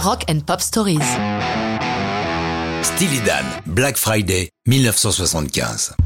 Rock and Pop Stories. Steely Black Friday, 1975.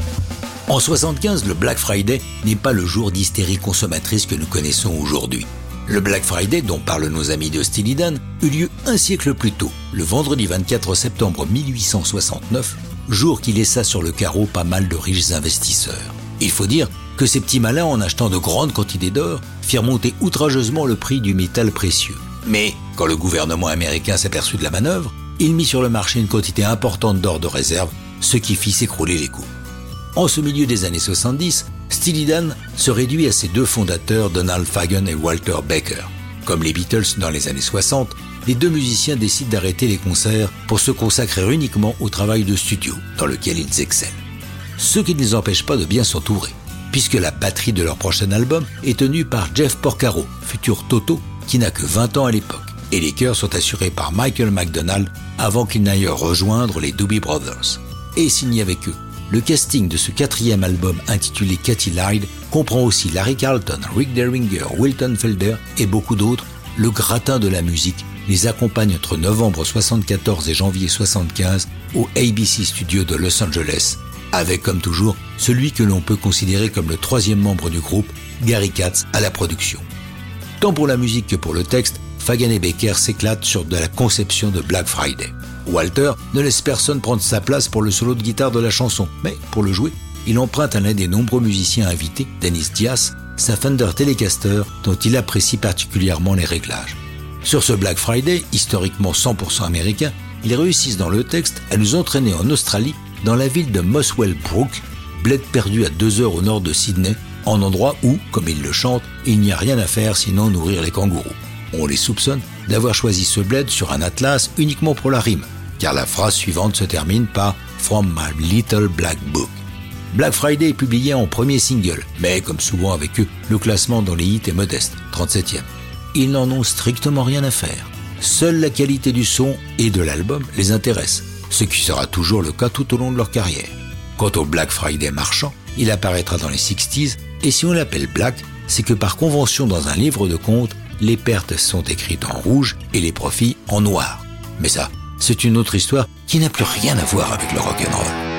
En 75, le Black Friday n'est pas le jour d'hystérie consommatrice que nous connaissons aujourd'hui. Le Black Friday, dont parlent nos amis de Steely Dan, eut lieu un siècle plus tôt, le vendredi 24 septembre 1869, jour qui laissa sur le carreau pas mal de riches investisseurs. Il faut dire que ces petits malins, en achetant de grandes quantités d'or, firent monter outrageusement le prix du métal précieux. Mais quand le gouvernement américain s'aperçut de la manœuvre, il mit sur le marché une quantité importante d'or de réserve, ce qui fit s'écrouler les coûts. En ce milieu des années 70, Steely Dan se réduit à ses deux fondateurs, Donald Fagen et Walter Baker. Comme les Beatles dans les années 60, les deux musiciens décident d'arrêter les concerts pour se consacrer uniquement au travail de studio, dans lequel ils excellent. Ce qui ne les empêche pas de bien s'entourer, puisque la batterie de leur prochain album est tenue par Jeff Porcaro, futur Toto, qui n'a que 20 ans à l'époque, et les chœurs sont assurés par Michael McDonald avant qu'il n'aille rejoindre les Doobie Brothers. Et signé avec eux, le casting de ce quatrième album intitulé Cathy Lyde comprend aussi Larry Carlton, Rick Derringer, Wilton Felder et beaucoup d'autres. Le gratin de la musique les accompagne entre novembre 74 et janvier 75 au ABC Studio de Los Angeles, avec comme toujours celui que l'on peut considérer comme le troisième membre du groupe, Gary Katz, à la production. Tant pour la musique que pour le texte, Fagan et Baker s'éclatent sur de la conception de Black Friday. Walter ne laisse personne prendre sa place pour le solo de guitare de la chanson, mais pour le jouer, il emprunte à l'un des nombreux musiciens invités, Dennis Diaz, sa Fender Telecaster dont il apprécie particulièrement les réglages. Sur ce Black Friday, historiquement 100% américain, ils réussissent dans le texte à nous entraîner en Australie, dans la ville de Muswell Brook, bled perdu à deux heures au nord de Sydney, en endroit où, comme ils le chantent, il n'y a rien à faire sinon nourrir les kangourous. On les soupçonne d'avoir choisi ce bled sur un atlas uniquement pour la rime, car la phrase suivante se termine par From My Little Black Book. Black Friday est publié en premier single, mais comme souvent avec eux, le classement dans les hits est modeste, 37e. Ils n'en ont strictement rien à faire. Seule la qualité du son et de l'album les intéresse, ce qui sera toujours le cas tout au long de leur carrière. Quant au Black Friday marchand, il apparaîtra dans les 60s et si on l'appelle Black, c'est que par convention dans un livre de comptes, les pertes sont écrites en rouge et les profits en noir. Mais ça, c'est une autre histoire qui n'a plus rien à voir avec le rock'n'roll.